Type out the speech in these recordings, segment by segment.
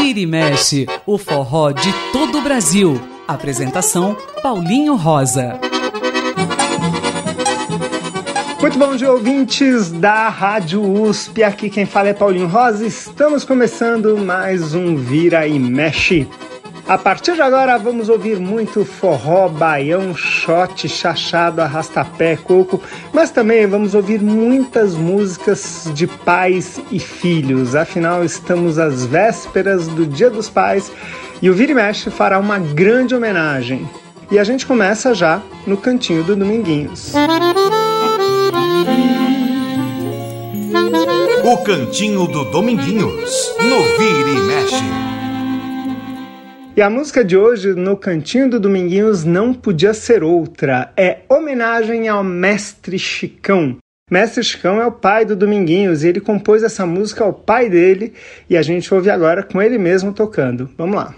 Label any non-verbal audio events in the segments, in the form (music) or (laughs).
Vira e mexe, o forró de todo o Brasil. Apresentação Paulinho Rosa. Muito bom dia, ouvintes da Rádio USP. Aqui quem fala é Paulinho Rosa. Estamos começando mais um Vira e Mexe. A partir de agora vamos ouvir muito forró, baião, shot, chachado, arrastapé, coco, mas também vamos ouvir muitas músicas de pais e filhos. Afinal, estamos às vésperas do Dia dos Pais e o Vira e Mexe fará uma grande homenagem. E a gente começa já no cantinho do Dominguinhos. O cantinho do Dominguinhos, no Vira e Mexe. E a música de hoje, no Cantinho do Dominguinhos, não podia ser outra. É homenagem ao Mestre Chicão. Mestre Chicão é o pai do Dominguinhos e ele compôs essa música ao pai dele e a gente ouve agora com ele mesmo tocando. Vamos lá.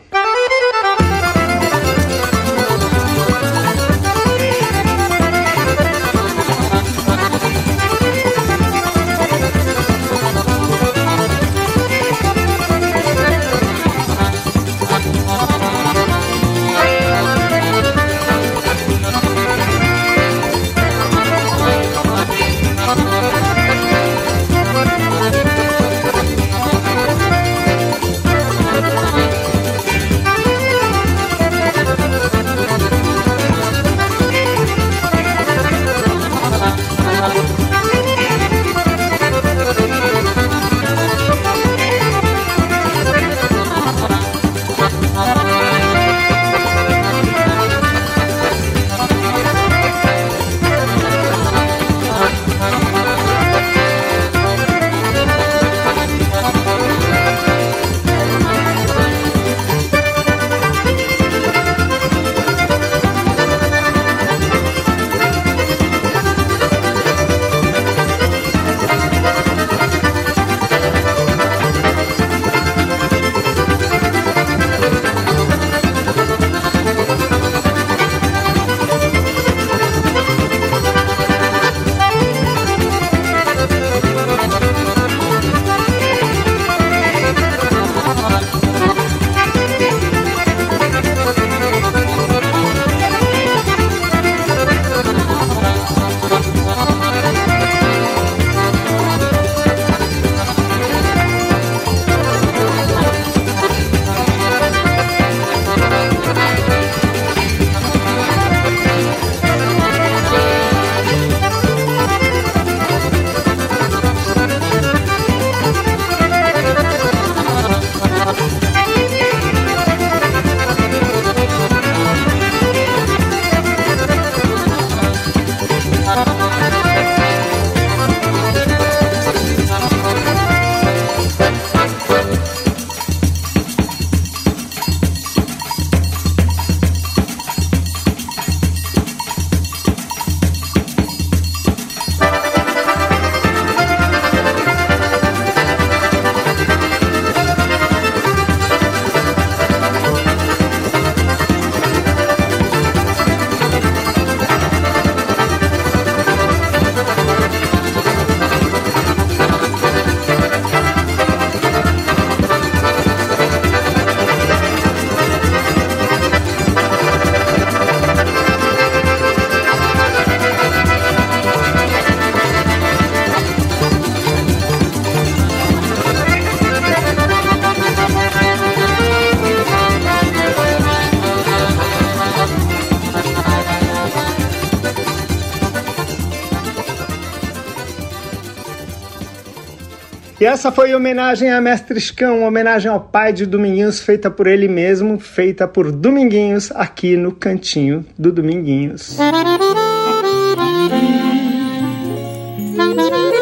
E essa foi homenagem a Mestre uma homenagem ao pai de Dominguinhos, feita por ele mesmo, feita por Dominguinhos, aqui no cantinho do Dominguinhos.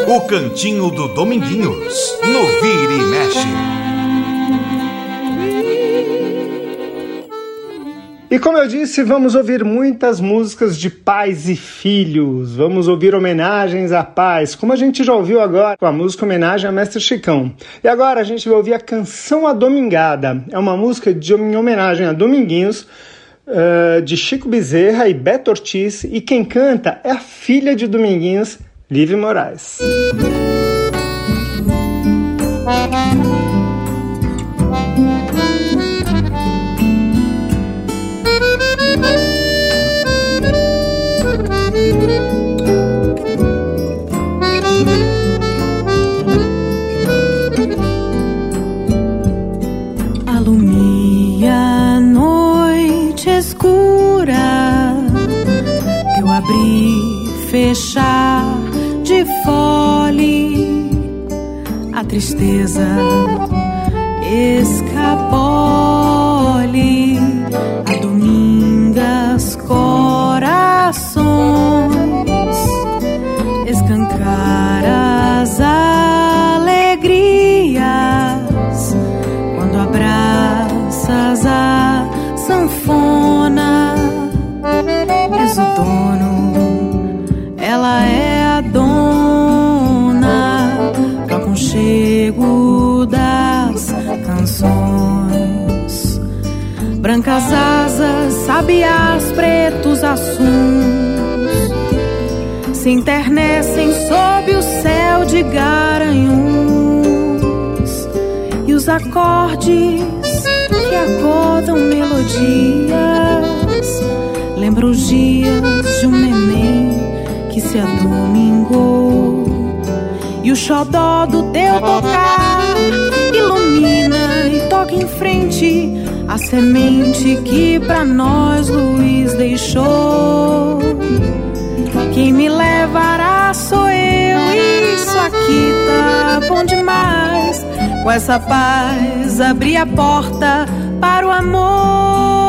O cantinho do Dominguinhos, no Vira e Mexe. E como eu disse, vamos ouvir muitas músicas de pais e filhos. Vamos ouvir homenagens a pais, como a gente já ouviu agora com a música homenagem a Mestre Chicão. E agora a gente vai ouvir a canção A Domingada. É uma música de em homenagem a Dominguinhos, uh, de Chico Bezerra e Beto Ortiz. E quem canta é a filha de Dominguinhos, Live Moraes. Música alumia a noite escura. Eu abri, fechar de fole a tristeza escapole a domingas corações escancar as Brancas asas, sabiás, pretos assuntos se internecem sob o céu de garanhuns. E os acordes que acordam melodias. Lembram os dias de um neném que se adomingou e o xodó do teu tocar ilumina e toca em frente a semente que pra nós Luiz deixou. Quem me levará sou eu, isso aqui tá bom demais. Com essa paz abri a porta para o amor.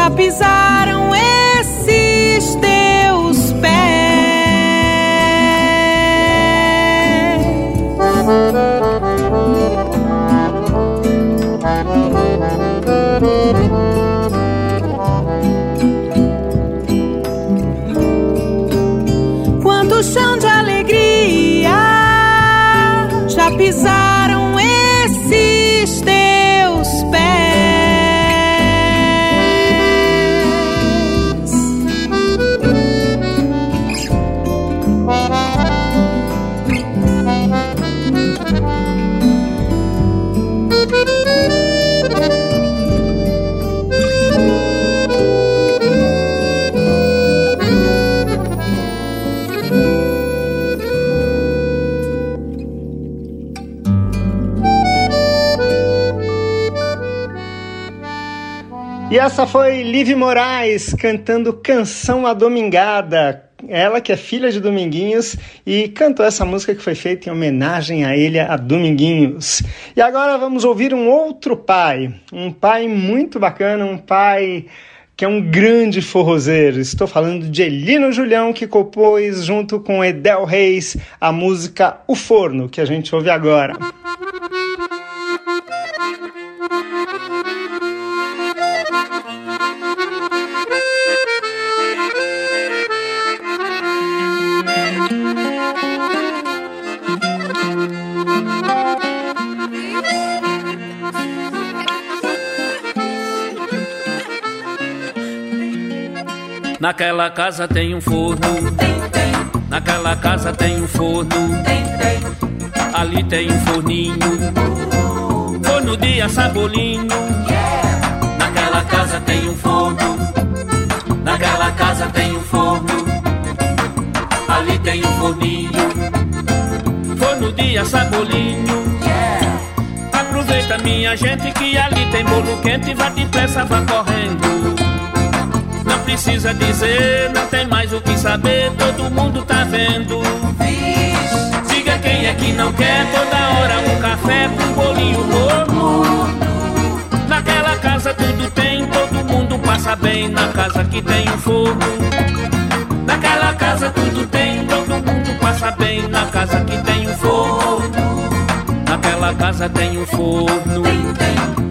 Já pisaram essa foi Liv Moraes cantando Canção a Domingada. Ela que é filha de Dominguinhos e cantou essa música que foi feita em homenagem a ele, a Dominguinhos. E agora vamos ouvir um outro pai, um pai muito bacana, um pai que é um grande forrozeiro. Estou falando de Elino Julião, que compôs junto com Edel Reis a música O Forno, que a gente ouve agora. Naquela casa tem um forno. Naquela casa tem um forno. Ali tem um forninho. Forno de assar bolinho. Naquela casa tem um forno. Naquela casa tem um forno. Ali tem um forninho. Forno de assar bolinho. Aproveita minha gente que ali tem bolo quente. Vá depressa, vá correndo precisa dizer, não tem mais o que saber, todo mundo tá vendo. Diga quem é que não quer toda hora um café com um bolinho morno. Naquela casa tudo tem, todo mundo passa bem, na casa que tem um forno. Naquela casa tudo tem, todo mundo passa bem, na casa que tem um forno. Naquela casa tem um forno.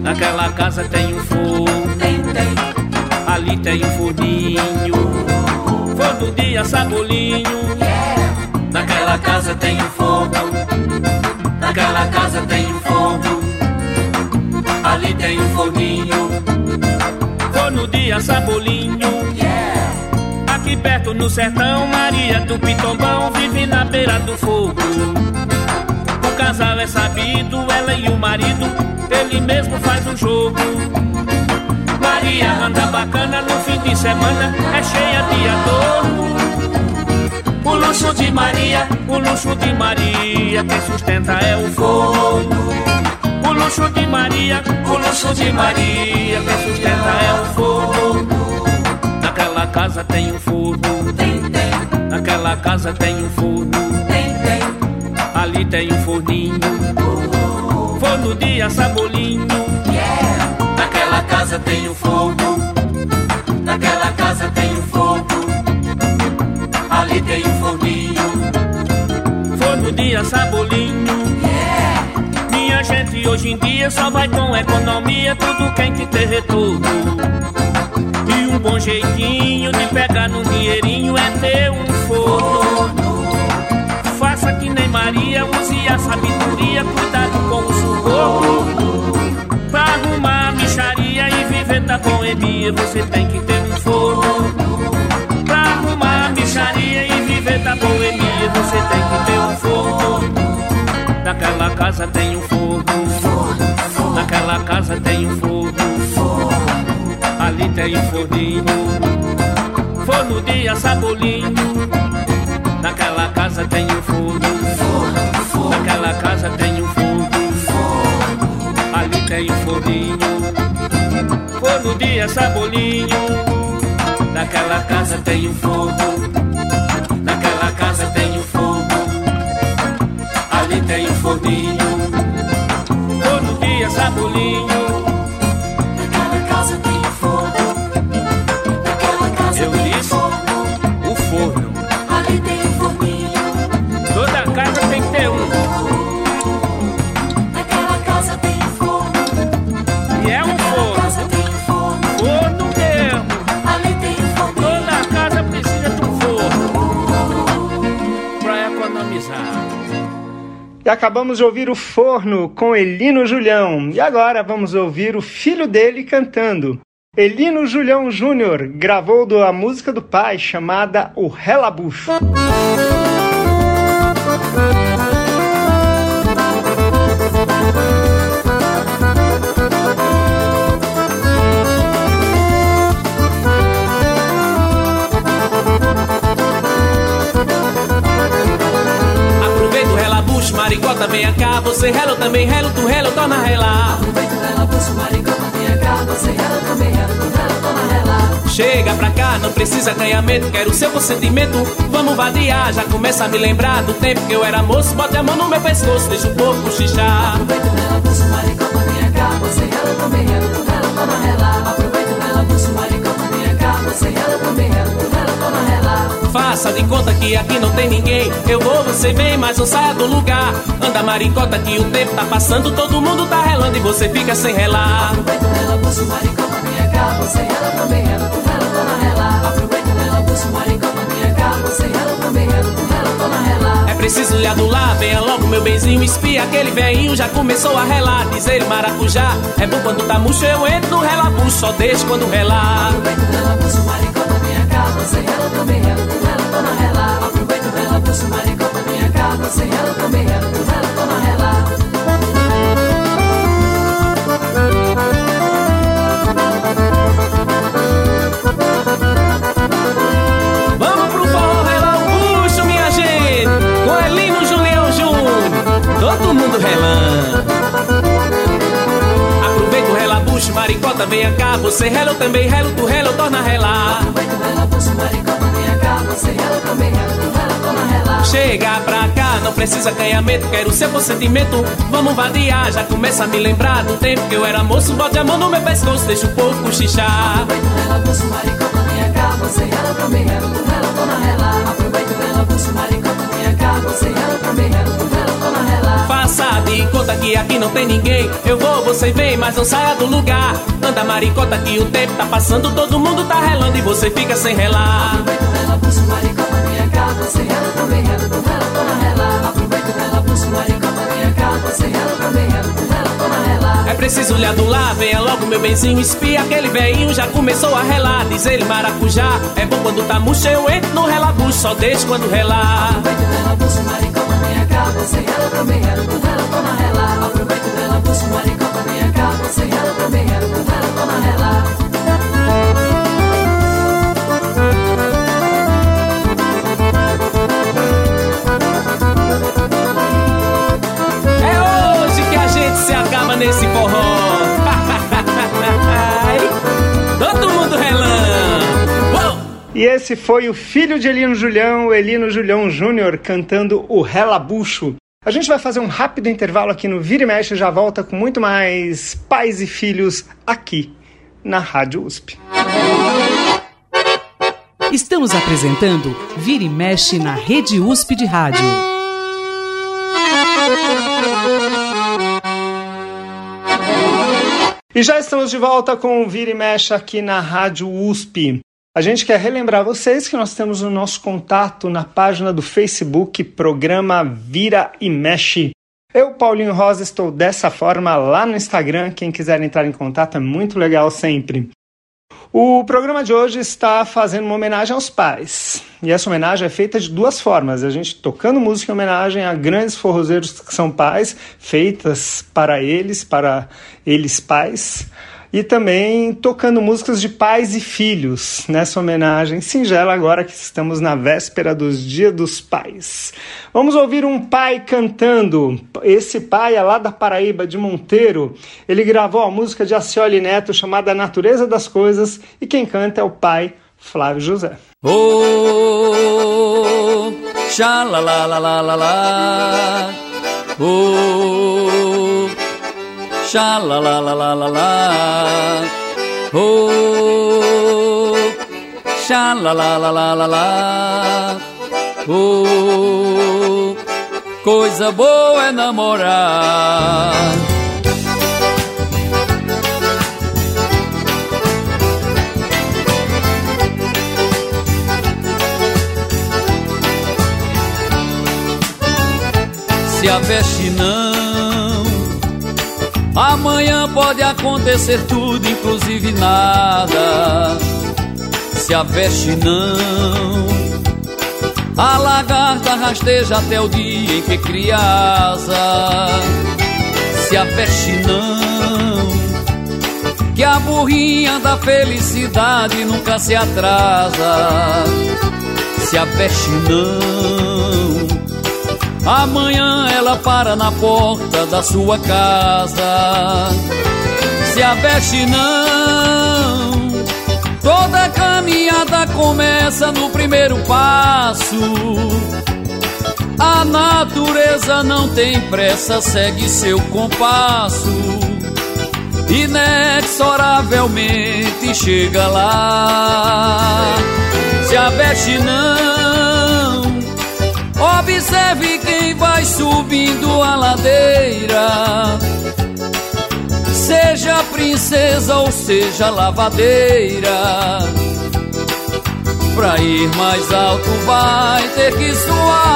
Naquela casa tem um forno ali tem um forninho, forno de assar bolinho. Naquela casa tem um forno, naquela casa tem um forno, ali tem um forninho, forno de assar bolinho. Aqui perto no sertão, Maria do Pitombão vive na beira do fogo. O casal é sabido, ela e o marido, ele mesmo faz o jogo. Maria anda bacana no fim de semana, é cheia de adorno. O luxo de Maria, o luxo de Maria, quem sustenta é o forno. O luxo de Maria, o luxo de Maria, quem sustenta é o forno. Naquela casa tem um forno, tem, tem. Naquela casa tem um forno, tem, tem. Ali tem um forninho, forno de assabolinho. Naquela casa tem um fogo. Naquela casa tem um fogo. Ali tem um forninho. Forno de assabolinho. Yeah. Minha gente hoje em dia só vai com economia, tudo quente ter retorno. E um bom jeitinho de pegar no dinheirinho é ter um forno. Faça que nem Maria, use a sabedoria, cuidado com o suborno. Da boemia, você tem que ter um forno. Pra arrumar a micharia e viver da boemia, você tem que ter um forno. Naquela casa tem um forno. Naquela casa tem um forno. Ali tem um forninho. Forno de assabolinho. Naquela casa tem um forno. Naquela casa tem um forno tem um forninho, forno de sabolinho. Naquela casa tem um fogo, naquela casa tem um fogo. Ali tem um forninho, forno de sabolinho. Acabamos de ouvir o Forno com Elino Julião. E agora vamos ouvir o filho dele cantando. Elino Julião Júnior gravou a música do pai chamada O Relabucho. Maricota, vem cá, você relo também, relo, tu relo, torna relar. Aproveita o rela, maricota, vem cá, você relo também, relo, tu relo, torna relar. Chega pra cá, não precisa ganhamento, quero seu consentimento. Vamos vadiar, já começa a me lembrar do tempo que eu era moço. Bote a mão no meu pescoço, deixa o corpo xixar. Aproveita o rela, puxa, maricota, vem cá, você relo também, relo, tu relo, torna relar. Aproveita o rela, puxa, maricota, vem você rela, também rela, rela, toma rela. Faça de conta que aqui não tem ninguém. Eu vou, você vem, mas não saia do lugar. Anda maricota que o tempo tá passando, todo mundo tá relando e você fica sem relar. Aproveita rela, buço, maricota, minha cá, você rela, também rela, rela, toma rela. Aproveita rela, buço, maricota, minha cá, você rela, também rela, rela, toma rela. É preciso lhe adular, venha logo meu benzinho, espia aquele velhinho já começou a relar. Diz ele maracujá, é bom quando tá murcho, eu entro no relabuço, só deixo quando relar. Aproveita rela, buço, maricota, cá, você rela, também rela, rela, toma rela. Aproveita rela, buço, maricota, minha cá, você rela, também rela, rela, toma rela. Vamos pro forró relar o bucho, minha gente, com Elino Julião Júnior, todo mundo relando. Aproveita o relabucho, maricota, venha cá, você rela, eu também relo, tu rela, eu torna a relar. Maricota, minha rela, também. Chega pra cá, não precisa canhamento, quero seu consentimento. Vamos vadiar, já começa a me lembrar do tempo que eu era moço. Bote a mão no meu pescoço, deixa o povo cochichar. Aproveita rela, buço, maricota, minha cá, você rela, também rela, rela, toma rela. Aproveita rela, buço, maricota, minha cá, você rela, também rela, rela, toma rela. Faça de conta que aqui não tem ninguém. Eu vou, você vem, mas não saia do lugar. Anda maricota que o tempo tá passando, todo mundo tá relando e você fica sem relar. Aproveita rela, buço, maricota, minha cá, você rela, também rela, rela, toma rela. Aproveita rela, buço, maricota, minha cá, você rela, também rela, rela, toma rela. É preciso lhe adular, venha logo meu benzinho, espia aquele velhinho já começou a relar. Diz ele maracujá, é bom quando tá murcho, eu entro no relabucho, só deixo quando relar. Aproveita rela, buço, maricota, você rela, também rela, rela, toma rela. Aproveita rela, buço, maricota, minha cá, você rela, também. É que a gente se acaba nesse forró. E esse foi o filho de Elino Julião, o Elino Julião Júnior, cantando o Relabucho. A gente vai fazer um rápido intervalo aqui no Vira e Mexe e já volta com muito mais pais e filhos aqui na Rádio USP. Estamos apresentando Vira e Mexe na Rede USP de Rádio. E já estamos de volta com o Vira e Mexe aqui na Rádio USP. A gente quer relembrar vocês que nós temos o nosso contato na página do Facebook, programa Vira e Mexe. Eu, Paulinho Rosa, estou dessa forma lá no Instagram. Quem quiser entrar em contato é muito legal sempre. O programa de hoje está fazendo uma homenagem aos pais. E essa homenagem é feita de duas formas. A gente tocando música em homenagem a grandes forrozeiros que são pais, feitas para eles, para eles pais. E também tocando músicas de pais e filhos, nessa homenagem singela agora que estamos na véspera dos Dia dos Pais. Vamos ouvir um pai cantando. Esse pai é lá da Paraíba, de Monteiro. Ele gravou a música de Acioli Neto chamada Natureza das Coisas e quem canta é o pai Flávio José. Oh. Oh, xa la la la la la la. Oh, xa la la la la la la. Oh, coisa boa é namorar. se aveste não. Amanhã pode acontecer tudo, inclusive nada. Se aveste não. A lagarta rasteja até o dia em que cria asa. Se aveste não. Que a burrinha da felicidade nunca se atrasa. Se aveste não. Amanhã ela para na porta da sua casa. Se aveste não, toda caminhada começa no primeiro passo. A natureza não tem pressa, segue seu compasso. inexoravelmente chega lá. Se aveste não, observe quem vai subindo a ladeira. Seja princesa ou seja lavadeira. Pra ir mais alto vai ter que suar.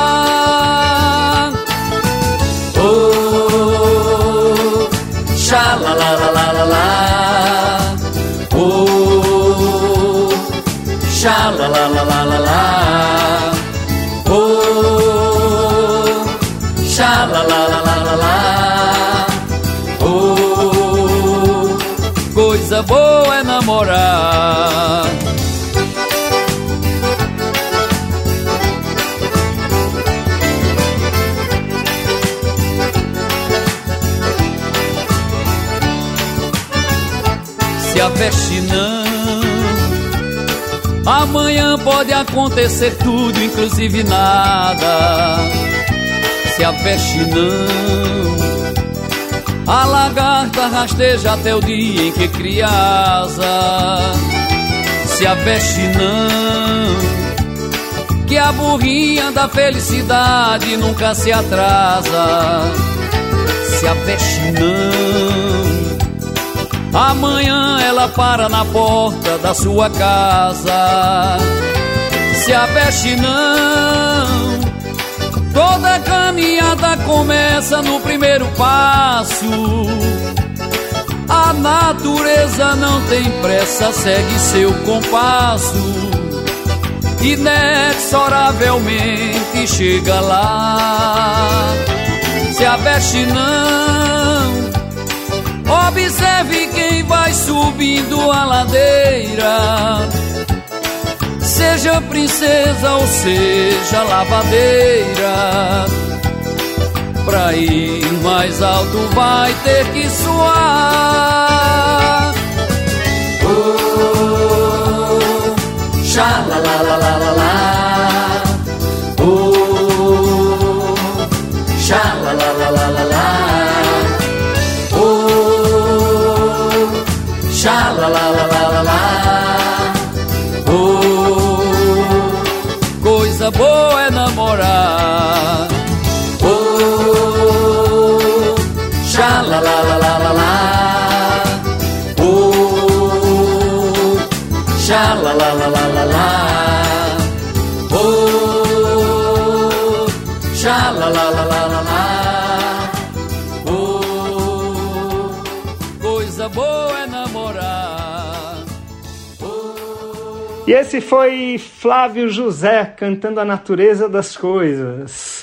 Oh, xa la la la la la la. Oh, xa la la la la la la. Xa la la la la la la. Oh, coisa boa é namorar. se aveste não. Amanhã pode acontecer tudo, inclusive nada. Se aveste não. A lagarta rasteja até o dia em que cria asa. Se aveste não. Que a burrinha da felicidade nunca se atrasa. Se aveste não Amanhã ela para na porta da sua casa. Se aveste não, toda caminhada começa no primeiro passo. A natureza não tem pressa, segue seu compasso. Inexoravelmente chega lá. Se aveste não Observe quem vai subindo a ladeira. Seja princesa ou seja lavadeira. Pra ir mais alto vai ter que suar. Oh, xa la la la la xa la la la la la la. Oh, coisa boa é namorar. E esse foi Flávio José cantando a natureza das coisas.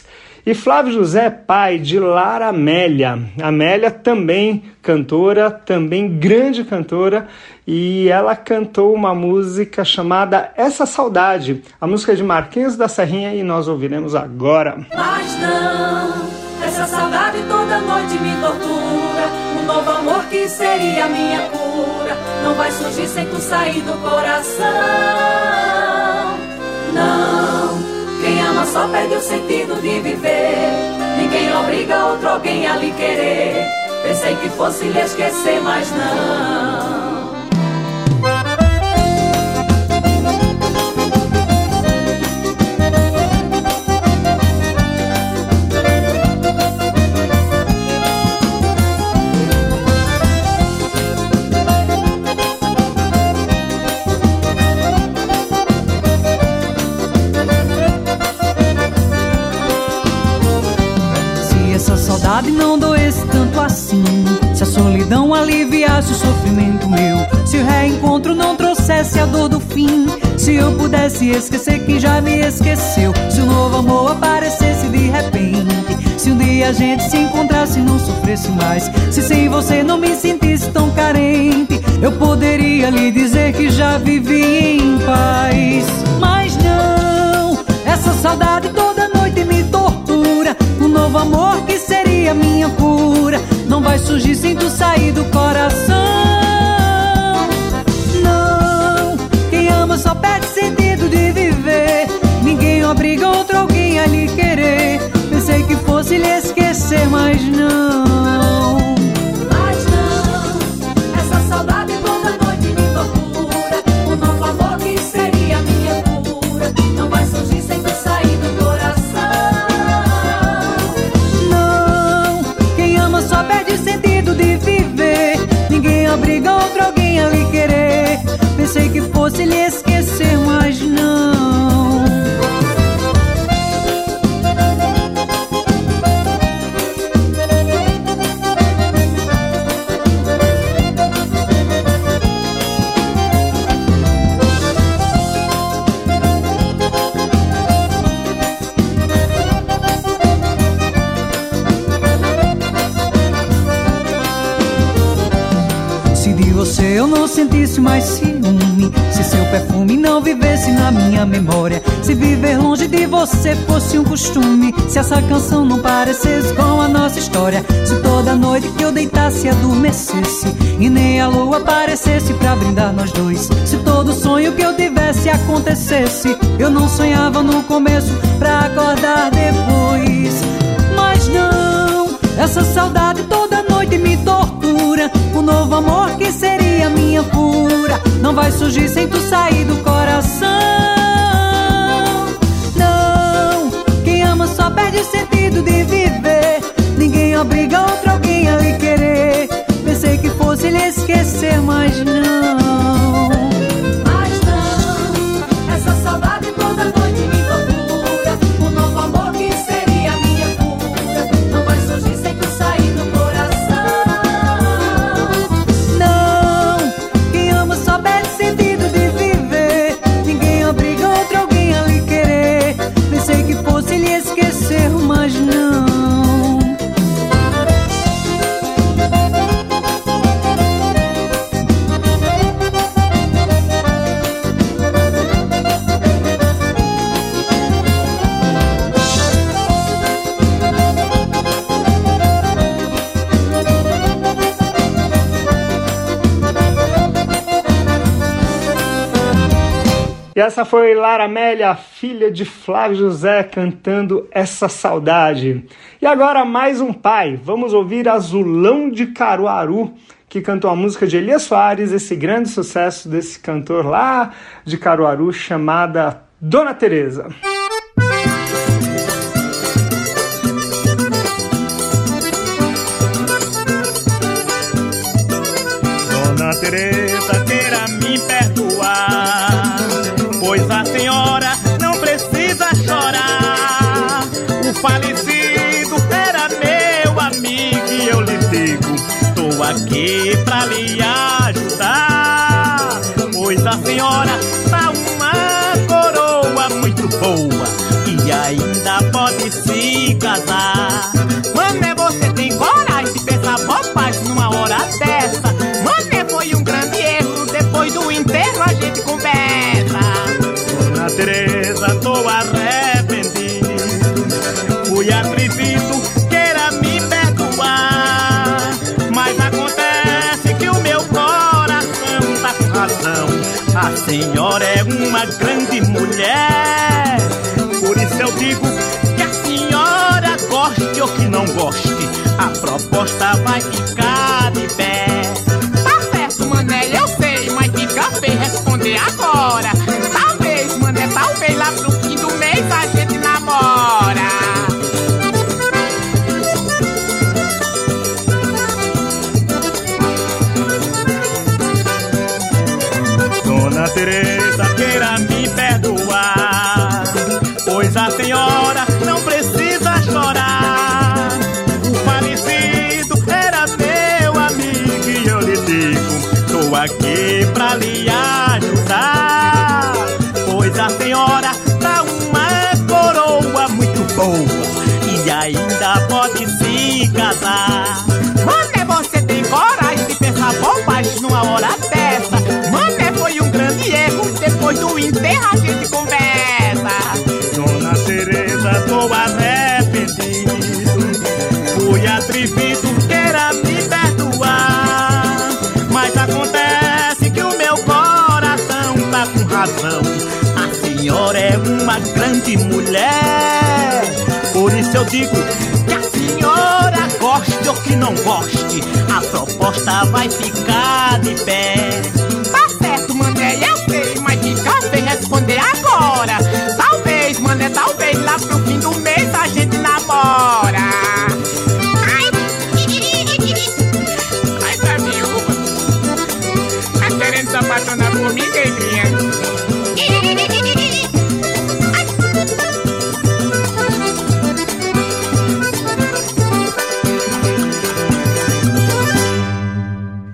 E Flávio José é pai de Lara Amélia. Amélia também cantora, também grande cantora, e ela cantou uma música chamada Essa Saudade, a música de Marquinhos da Serrinha, e nós ouviremos agora. Mas não, essa saudade toda noite me tortura. Um novo amor que seria minha cura. Não vai surgir sem tu sair do coração. Não, só perde o sentido de viver. Ninguém obriga outro alguém a lhe querer. Pensei que fosse lhe esquecer, mas não. Saudade não doesse tanto assim, se a solidão aliviasse o sofrimento meu, se o reencontro não trouxesse a dor do fim, se eu pudesse esquecer quem já me esqueceu, se o novo amor aparecesse de repente, se um dia a gente se encontrasse e não sofresse mais, se sem você não me sentisse tão carente, eu poderia lhe dizer que já vivi em paz, mas não, essa saudade toda noite me tortura. Um novo amor que seria fosse lhe esquecer, mas não. Mas não, essa saudade toda noite me tortura. O novo amor que seria minha cura não vai surgir sem ter saído do coração. Não, quem ama só perde o sentido de viver. Ninguém abriga outro alguém a lhe querer. Pensei que fosse lhe sentisse mais ciúme, se seu perfume não vivesse na minha memória, se viver longe de você fosse um costume, se essa canção não parecesse com a nossa história, se toda noite que eu deitasse adormecesse e nem a lua aparecesse pra brindar nós dois, se todo sonho que eu tivesse acontecesse, eu não sonhava no começo pra acordar depois, mas não, essa saudade toda noite me tortura. O novo amor que seria minha cura não vai surgir sem tu sair do coração. Não, quem ama só perde o sentido de viver. Ninguém obriga outro alguém a lhe querer. Pensei que fosse lhe esquecer, mas não. Essa foi Lara Amélia, filha de Flávio José, cantando Essa Saudade. E agora mais um pai. Vamos ouvir Azulão de Caruaru, que cantou a música de Elias Soares, esse grande sucesso desse cantor lá de Caruaru, chamada Dona Teresa. Dona Teresa, queira me perdoar, senhora não precisa chorar. O falecido era meu amigo e eu lhe digo, tô aqui pra lhe ajudar. Pois a senhora senhora é uma grande mulher. Por isso eu digo que a senhora goste ou que não goste, a proposta vai ficar a gente conversa. Dona Teresa, tô arrependido. Fui atrevido, queira me perdoar. Mas acontece que o meu coração tá com razão. A senhora é uma grande mulher. Por isso eu digo que a senhora goste ou que não goste, a proposta vai ficar de pé.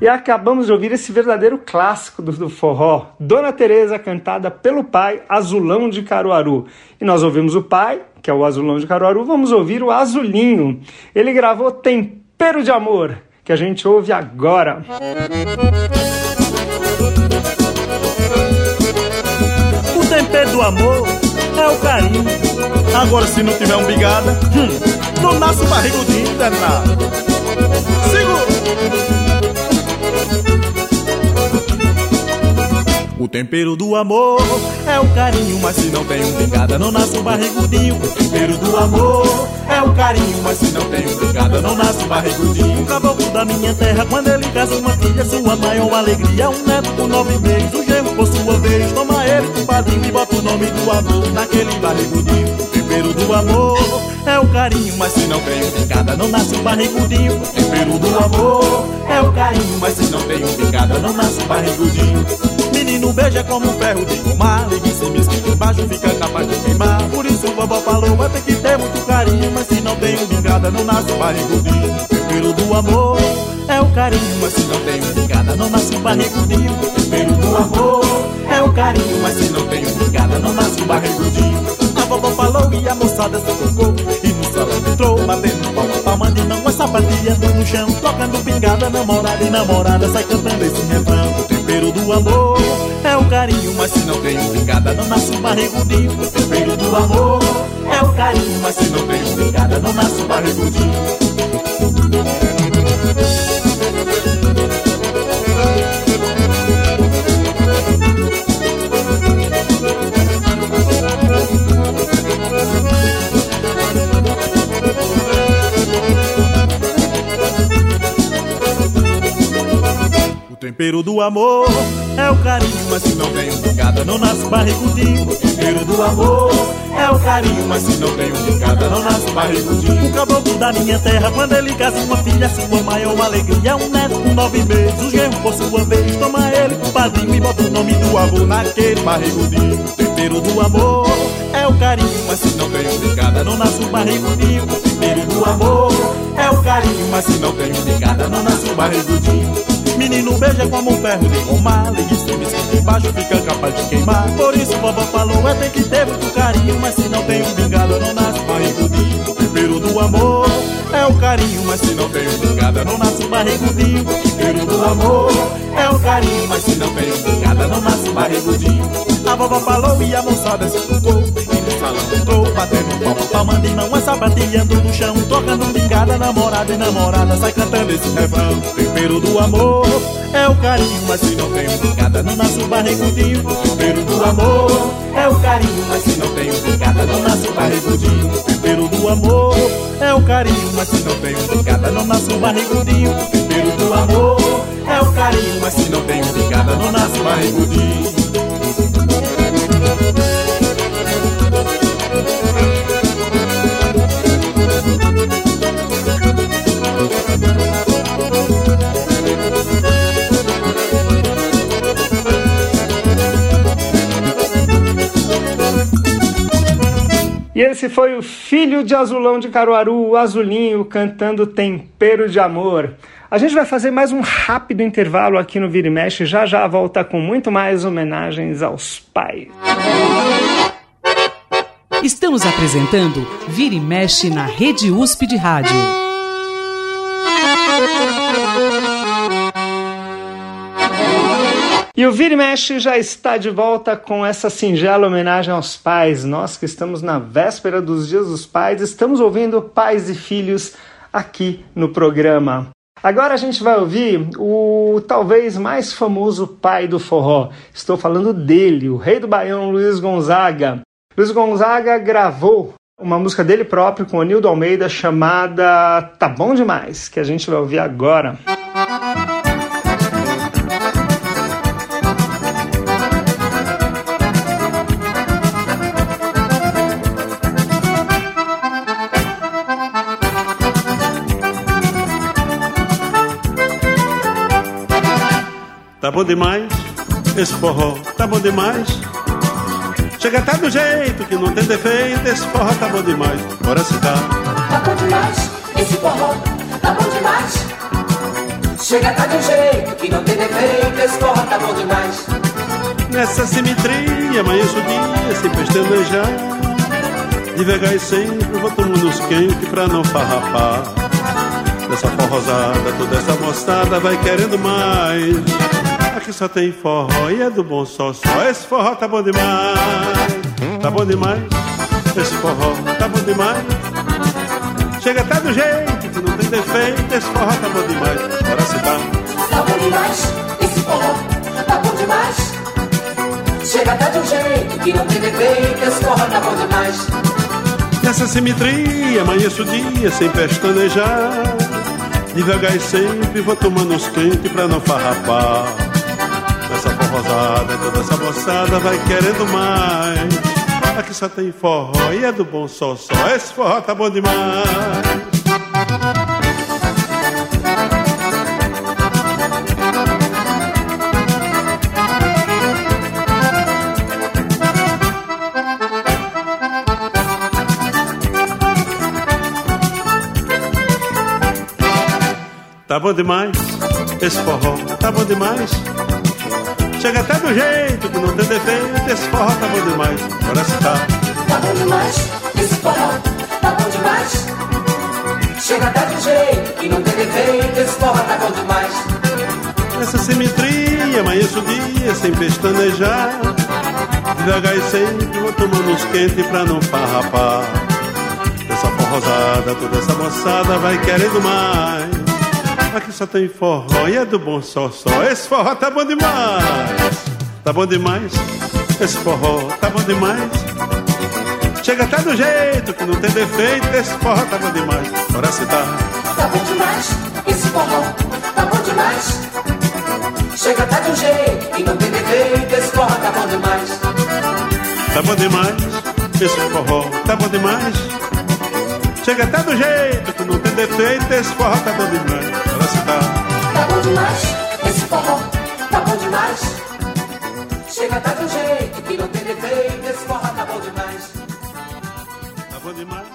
E acabamos de ouvir esse verdadeiro clássico do, do, forró, Dona Teresa cantada pelo pai Azulão de Caruaru. E nós ouvimos o pai, que é o Azulão de Caruaru, vamos ouvir o Azulinho. Ele gravou Tempero de Amor, que a gente ouve agora. O tempero do amor é o carinho. Agora se não tiver um bigada, hum, não nasce barrigudinho danado. Segura! O tempero do amor é o carinho, mas se não tem um pingada não nasce um barrigudinho. O tempero do amor é o carinho, mas se não tem um pingada não nasce um barrigudinho. O caboclo da minha terra, quando ele casa uma filha, sua maior alegria, um neto com nove meses. O genro, por sua vez, toma ele com padrinho e bota o nome do amor naquele barrigudinho. O tempero do amor é o carinho, mas se não tem um pingada não nasce um barrigudinho. O tempero do amor é o carinho, mas se não tem um pingada não nasce um barrigudinho. Menino beija como um ferro de fumar em cima, esquenta embaixo, fica capaz de queimar. Por isso o vovó falou, vai ter que ter muito carinho Mas se não tem um bingada, não nasce barrigudinho Tempero do amor. É o carinho Mas se não tem um bingada, não nasce barrigudinho Tempero do amor. É o carinho Mas se não tem um bingada, não nasce barrigudinho A vovó falou e a moçada se tocou E no salão entrou, batendo palma, palma de mão Essa pateando no chão, tocando bingada Namorada e namorada, sai cantando esse refrão tempero do amor é o carinho, mas se não tem pingada não nasce um barrigudinho. O tempero do amor é o carinho, mas se não tem pingada não nasce um barrigudinho. Tempero do amor é o carinho, mas se não tem um picada não nasce barrigudinho. O tempero do amor é o carinho, mas se não tem um picada não nasce barrigudinho. O caboclo da minha terra, quando ele casa uma filha, sua maior alegria, um neto com nove meses. O genro, por sua vez, toma ele pro padrinho e bota o nome do avô naquele barrigudinho. O tempero do amor é o carinho, mas se não tem um picada não nasce barrigudinho. O tempero do amor é o carinho, mas se não tem um picada não nasce um barrigudinho. Menino beija como um ferro de goma em cima, esquenta embaixo, fica capaz de queimar. Por isso vovó falou, é tem que ter muito carinho Mas se não tem um bingada, não nasce barrigudinho O tempero do amor é o carinho Mas se não tem um bingada, não nasce barrigudinho O tempero do amor é o carinho Mas se não tem um bingada, não nasce barrigudinho A vovó falou e a moçada se tocou salão entrou batendo palma, palmando e não é sapateando no chão, tocando bingada, namorada e namorada, sai cantando esse refrão. Tempero do amor é o carinho, mas se não tem bingada, não nasce o barrigudinho. Tempero do amor é o carinho, mas se não tem bingada, não nasce o barrigudinho. Tempero do amor é o carinho, mas se não tem bingada, não nasce o barrigudinho. Tempero do amor é o carinho, mas se não tem bingada, não nasce o barrigudinho. E esse foi o filho de Azulão de Caruaru, o Azulinho, cantando Tempero de Amor. A gente vai fazer mais um rápido intervalo aqui no Vira e Mexe, já já volta com muito mais homenagens aos pais. Estamos apresentando Vira e Mexe na Rede USP de Rádio. E o Vira e Mexe já está de volta com essa singela homenagem aos pais. Nós que estamos na véspera dos Dias dos Pais, estamos ouvindo pais e filhos aqui no programa. Agora a gente vai ouvir o talvez mais famoso pai do forró. Estou falando dele, o rei do baião Luiz Gonzaga. Luiz Gonzaga gravou uma música dele próprio com o Nildo Almeida chamada Tá Bom Demais, que a gente vai ouvir agora. Tá bom demais esse forró, tá bom demais. Chega tá do jeito que não tem defeito, esse forró tá bom demais. Bora se Tá bom demais esse forró, tá bom demais. Chega tá de um jeito que não tem defeito, esse forró tá bom demais. Nessa simetria, amanheço o dia sem pestanejar. Devagar e sempre vou tomando uns quentes pra não farrapar. Dessa forrosada, toda essa moçada vai querendo mais. Aqui só tem forró e é do bom só só. Esse forró tá bom demais, tá bom demais. Esse forró tá bom demais. Chega até do jeito que não tem defeito. Esse forró tá bom demais. Bora se dá. Tá bom demais, esse forró tá bom demais. Chega até um jeito que não tem defeito. Esse forró tá bom demais. Nessa simetria, amanheço o dia sem pestanejar. Devagar e sempre vou tomando uns quentes pra não farrapar. Nessa forrosada, toda essa moçada vai querendo mais. Aqui só tem forró e é do bom só só. Esse forró tá bom demais. Tá bom demais, esse forró tá bom demais. Chega até do jeito que não tem defeito, esse forró tá bom demais. Agora se tá. Tá bom demais, esse forró tá bom demais. Chega até do jeito que não tem defeito, esse forró tá bom demais. Nessa simetria, amanheço o dia sem pestanejar. Devagar e sempre vou tomando uns quentes pra não farrapar. Essa forrosada, toda essa moçada vai querendo mais. Aqui só tem forró e é do bom só só. Esse forró tá bom demais. Tá bom demais. Esse forró tá bom demais. Chega até do jeito que não tem defeito. Esse forró tá bom demais. Bora se tá. Tá bom demais, esse forró tá bom demais. Chega até um jeito que não tem defeito. Esse forró tá bom demais. Tá bom demais. Esse forró tá bom demais. Chega até do jeito que não tem defeito. Esse forró tá bom demais. Se tá. Tá bom demais, esse forró tá bom demais. Chega até de um jeito que não tem defeito. Esse forró tá bom demais. Tá bom demais.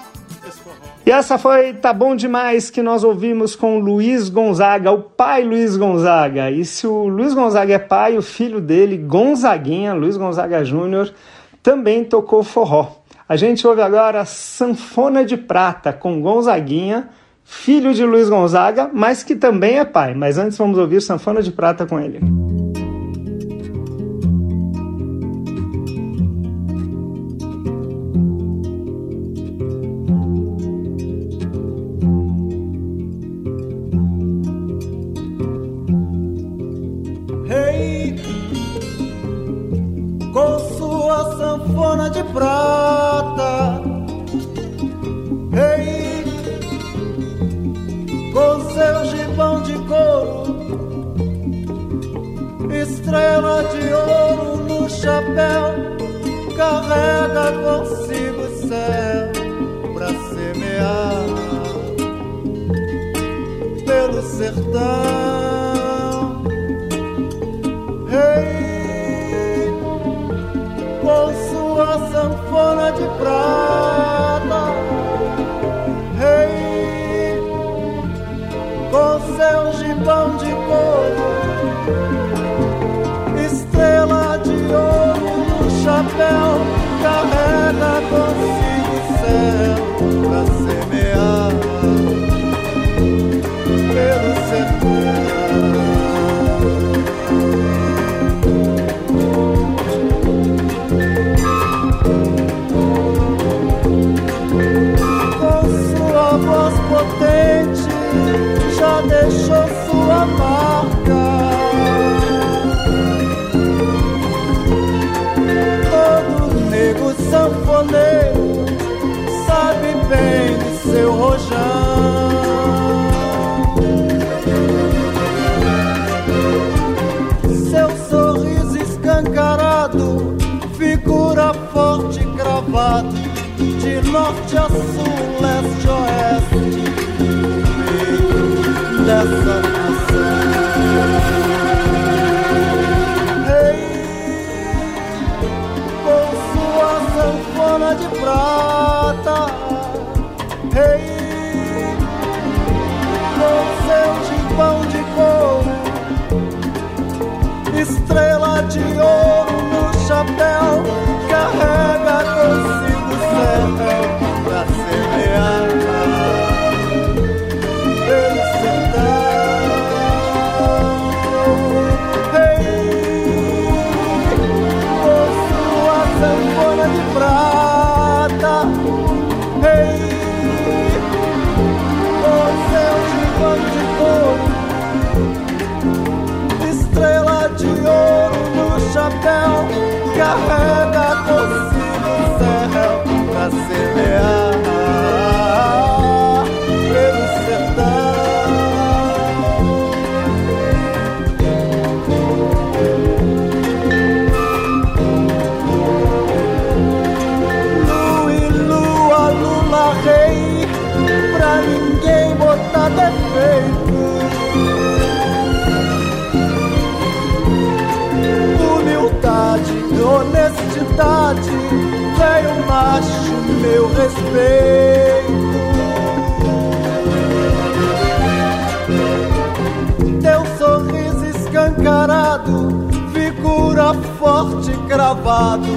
Esse forró. E essa foi Tá Bom Demais que nós ouvimos com Luiz Gonzaga, o pai Luiz Gonzaga. E se o Luiz Gonzaga é pai, o filho dele, Gonzaguinha, Luiz Gonzaga Júnior, também tocou forró. A gente ouve agora Sanfona de Prata com Gonzaguinha, filho de Luiz Gonzaga, mas que também é pai. Mas antes vamos ouvir Sanfona de Prata com ele. Forte cravado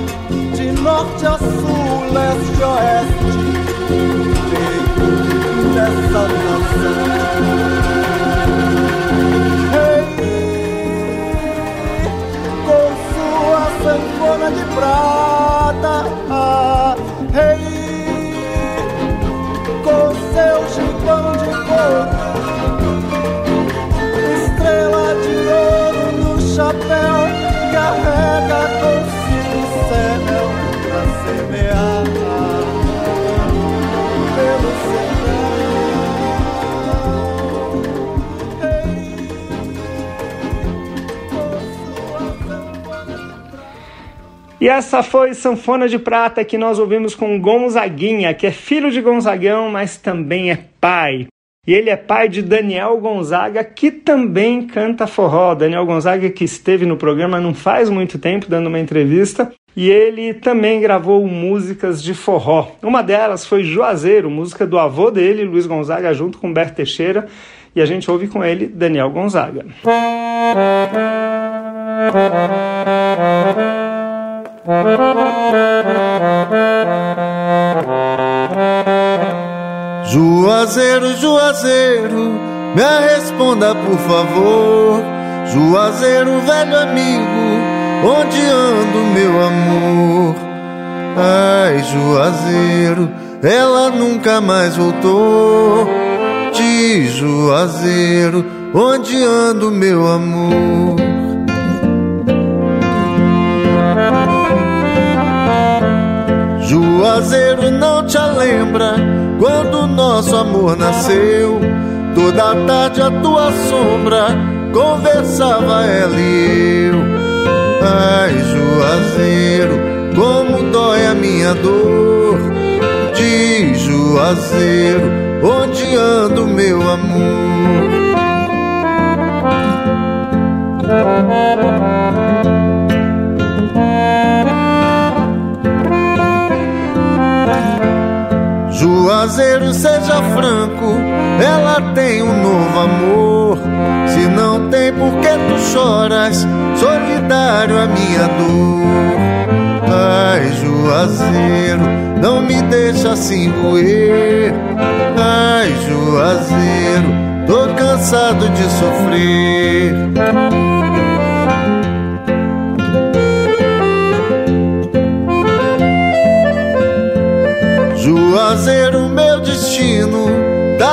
de norte a sul, leste a oeste, feito nessa nação. sanfona de prata. E essa foi Sanfona de Prata que nós ouvimos com Gonzaguinha, que é filho de Gonzagão, mas também é pai. E ele é pai de Daniel Gonzaga, que também canta forró. Daniel Gonzaga, que esteve no programa não faz muito tempo, dando uma entrevista, e ele também gravou músicas de forró. Uma delas foi Juazeiro, música do avô dele, Luiz Gonzaga, junto com Berto Teixeira, e a gente ouve com ele Daniel Gonzaga. Juazeiro, Juazeiro, me responda por favor. Juazeiro, velho amigo, onde ando meu amor? Ai, Juazeiro, ela nunca mais voltou. De Juazeiro, onde ando meu amor? Juazeiro não te lembra quando nosso amor nasceu. Toda tarde a tua sombra conversava ela e eu. Ai, Juazeiro, como dói a minha dor. De Juazeiro, onde ando meu amor? Juazeiro, seja franco, ela tem um novo amor. Se não tem, por que tu choras? Solidário a minha dor. Ai, Juazeiro, não me deixa assim roer. Ai, Juazeiro, tô cansado de sofrer.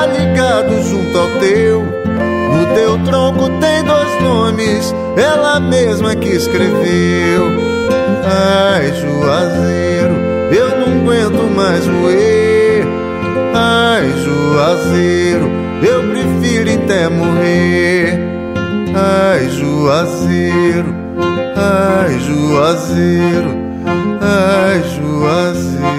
Ligado junto ao teu. No teu tronco tem dois nomes, ela mesma que escreveu. Ai, Juazeiro, eu não aguento mais roer. Ai, Juazeiro, eu prefiro até morrer. Ai, Juazeiro, ai, Juazeiro, ai, Juazeiro.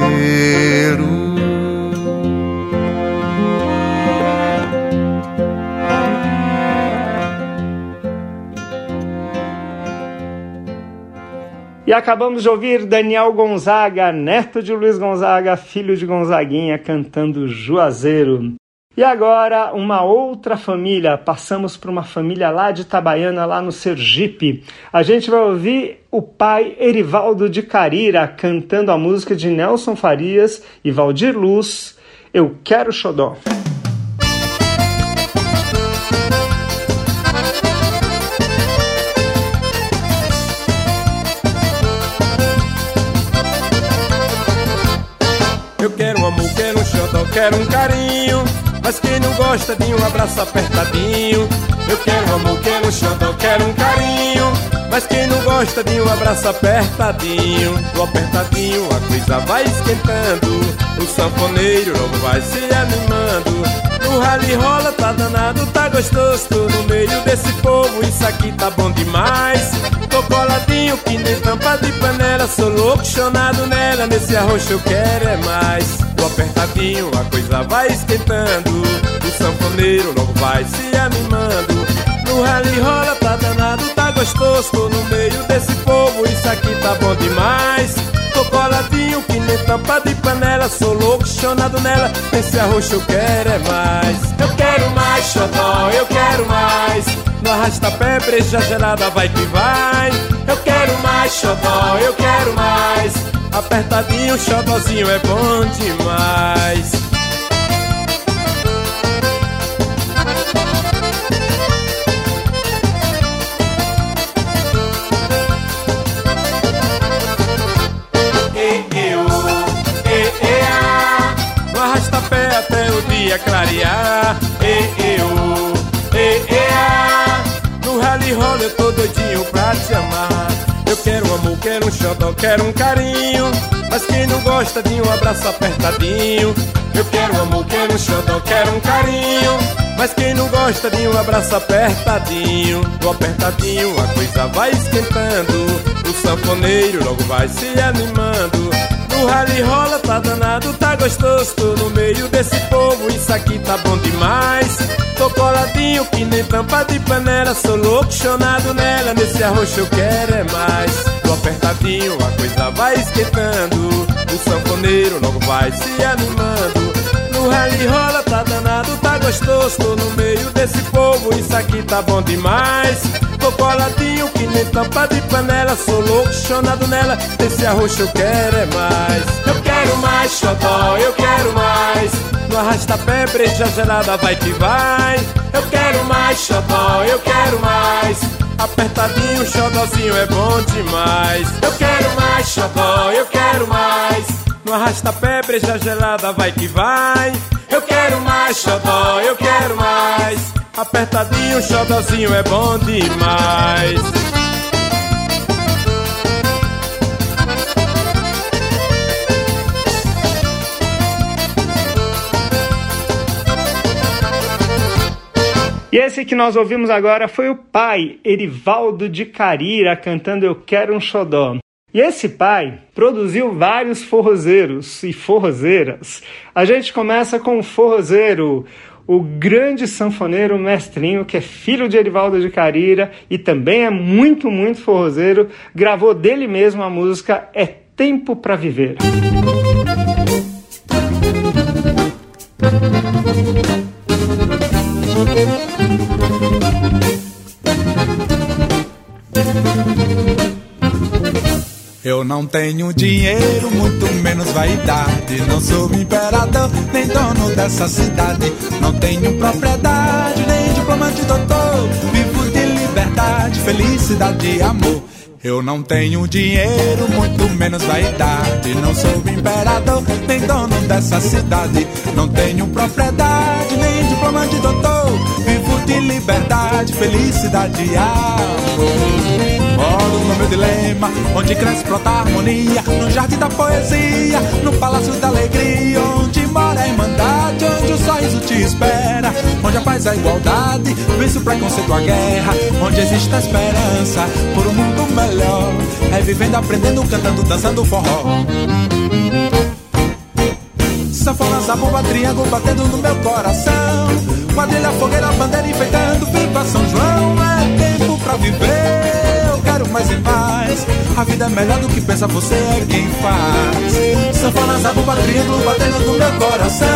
E acabamos de ouvir Daniel Gonzaga, neto de Luiz Gonzaga, filho de Gonzaguinha, cantando Juazeiro. E agora, uma outra família. Passamos para uma família lá de Itabaiana, lá no Sergipe. A gente vai ouvir o pai Erivaldo de Carira cantando a música de Nelson Farias e Valdir Luz, Eu Quero Xodó. Xodó, quero um carinho. Mas quem não gosta de um abraço apertadinho? Eu quero amor, quero xodó, quero um carinho. Mas quem não gosta de um abraço apertadinho? No apertadinho a coisa vai esquentando. O sanfoneiro logo vai se animando. No rally rola, tá danado, tá gostoso. Tô no meio desse povo, isso aqui tá bom demais. Tô coladinho que nem tampa de panela. Sou louco, chonado nela. Nesse arroz eu quero é mais. Tô apertadinho, a coisa vai esquentando. O sanfoneiro logo vai se animando. No rally rola, tá danado, tá gostoso. Tô no meio desse povo, isso aqui tá bom demais. Tô coladinho que nem tampa de panela. sou louco, chonado nela. Esse arroz eu quero é mais. Eu quero mais, xodó, eu quero mais. No arrasta-pé, breja gelada, vai que vai. Eu quero mais, xodó, eu quero mais. Apertadinho, xodózinho é bom demais. Dia clarear. E, eu, e, e, a. No rally roll eu tô doidinho pra te amar. Eu quero um amor, quero um xodó, quero um carinho. Mas quem não gosta de um abraço apertadinho? Eu quero um amor, quero um xodó, quero um carinho. Mas quem não gosta de um abraço apertadinho? Do apertadinho a coisa vai esquentando. O sanfoneiro logo vai se animando. O rally rola, tá danado, tá gostoso. Tô no meio desse povo, isso aqui tá bom demais. Tô coladinho que nem tampa de panela. Sou louco, chonado nela. Nesse arroz eu quero é mais. Tô apertadinho, a coisa vai esquentando. O sanfoneiro logo vai se animando. No rally rola, tá danado, tá gostoso. Tô no meio desse povo, isso aqui tá bom demais. Nem tampa de panela Sou louco, chonado nela. Desse arroz eu quero é mais. Eu quero mais, xodó, eu quero mais. No arrasta-pé, breja gelada, vai que vai. Eu quero mais, xodó, eu quero mais. Apertadinho, xodózinho é bom demais. Eu quero mais, xodó, eu quero mais. No arrasta-pé, breja gelada, vai que vai. Eu quero mais, xodó, eu quero mais. Apertadinho, xodozinho é bom demais. E esse que nós ouvimos agora foi o pai, Erivaldo de Carira, cantando Eu Quero um Xodó. E esse pai produziu vários forrozeiros e forrozeiras. A gente começa com o forrozeiro, o grande sanfoneiro Mestrinho, que é filho de Erivaldo de Carira e também é muito, muito forrozeiro, gravou dele mesmo a música É Tempo para Viver. Eu não tenho dinheiro, muito menos vaidade. Não sou imperador, nem dono dessa cidade. Não tenho propriedade, nem diploma de doutor. Vivo de liberdade, felicidade e amor. Eu não tenho dinheiro, muito menos vaidade. Não sou imperador, nem dono dessa cidade. Não tenho propriedade, nem diploma de doutor. Vivo de liberdade, felicidade e amor. Moro no meu dilema, onde cresce brota harmonia, no jardim da poesia, no palácio da alegria, onde mora a irmandade, onde o sorriso te espera, onde a paz e a igualdade, vence o preconceito a guerra, onde existe a esperança por um mundo melhor, é vivendo, aprendendo, cantando, dançando forró. Sanfona, zabumba, triângulo batendo no meu coração Quadrilha, fogueira, bandeira enfeitando Viva São João, é tempo pra viver quero mais e mais A vida é melhor do que pensa, você é quem faz. Sanfona, zabumba, triângulo batendo no meu coração.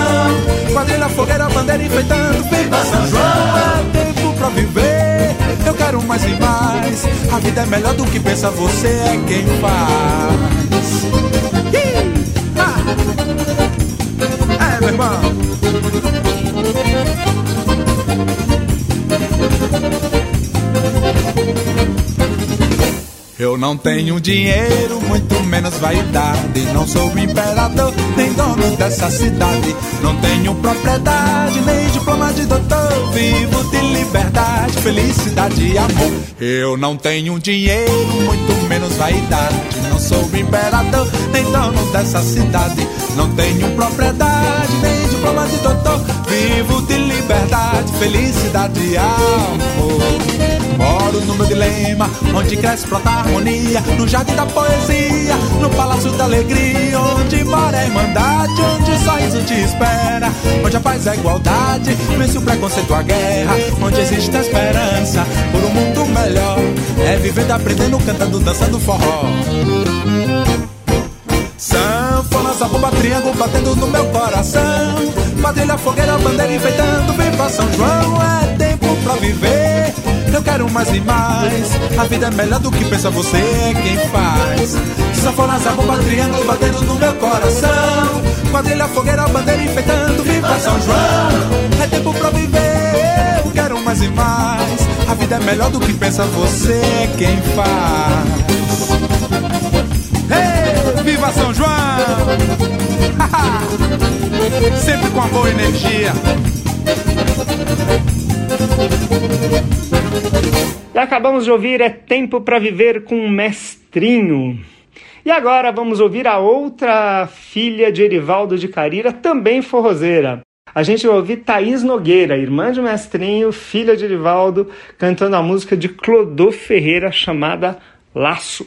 Quadrilha, fogueira, bandeira enfeitando Viva São João, é tempo pra viver Eu quero mais e mais A vida é melhor do que pensa, você é quem faz. É, meu irmão eu não tenho dinheiro, muito menos vaidade. Não sou imperador, nem dono dessa cidade. Não tenho propriedade, nem diploma de doutor. Vivo de liberdade, felicidade e amor. Eu não tenho dinheiro, muito menos vaidade. Não sou imperador, nem dono dessa cidade. Não tenho propriedade, nem diploma de. Vivo de liberdade, felicidade e amor. Moro no meu dilema, onde cresce brota harmonia, no jardim da poesia, no palácio da alegria, onde mora a irmandade, onde o sorriso te espera, onde a paz é a igualdade, vence o preconceito a guerra, onde existe a esperança por um mundo melhor, é vivendo, aprendendo, cantando, dançando forró. Sanfona, bomba, triângulo batendo no meu coração. Quadrilha, fogueira, bandeira enfeitando, viva São João, é tempo pra viver. Eu quero mais e mais. A vida é melhor do que pensa você, quem faz. Sanfonas, a bomba, triângulo batendo no meu coração. Quadrilha, fogueira, bandeira enfeitando, viva São João. É tempo pra viver. Eu quero mais e mais. A vida é melhor do que pensa você, quem faz. Viva São João! (laughs) Sempre com a boa energia. E acabamos de ouvir É Tempo para Viver com o Mestrinho. E agora vamos ouvir a outra filha de Erivaldo de Carira, também forrozeira. A gente vai ouvir Thaís Nogueira, irmã de Mestrinho, filha de Erivaldo, cantando a música de Clodô Ferreira chamada Laço.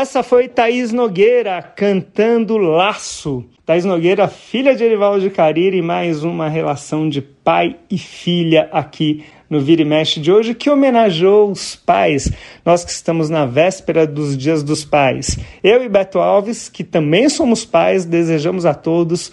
Essa foi Thaís Nogueira cantando Laço. Thaís Nogueira, filha de Erivaldo Cariri, e mais uma relação de pai e filha aqui no Vira e Mexe de hoje, que homenageou os pais. Nós que estamos na véspera dos Dias dos Pais. Eu e Beto Alves, que também somos pais, desejamos a todos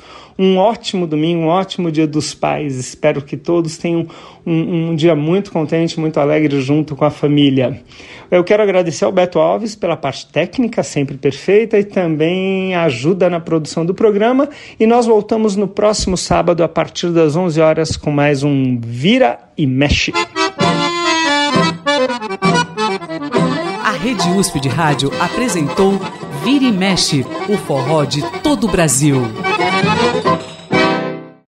ótimo domingo, um ótimo dia dos pais. Espero que todos tenham um, um dia muito contente, muito alegre junto com a família. Eu quero agradecer ao Beto Alves pela parte técnica, sempre perfeita, e também ajuda na produção do programa. E nós voltamos no próximo sábado, a partir das 11 horas, com mais um Vira e Mexe. A Rede USP de Rádio apresentou Vira e Mexe, o forró de todo o Brasil.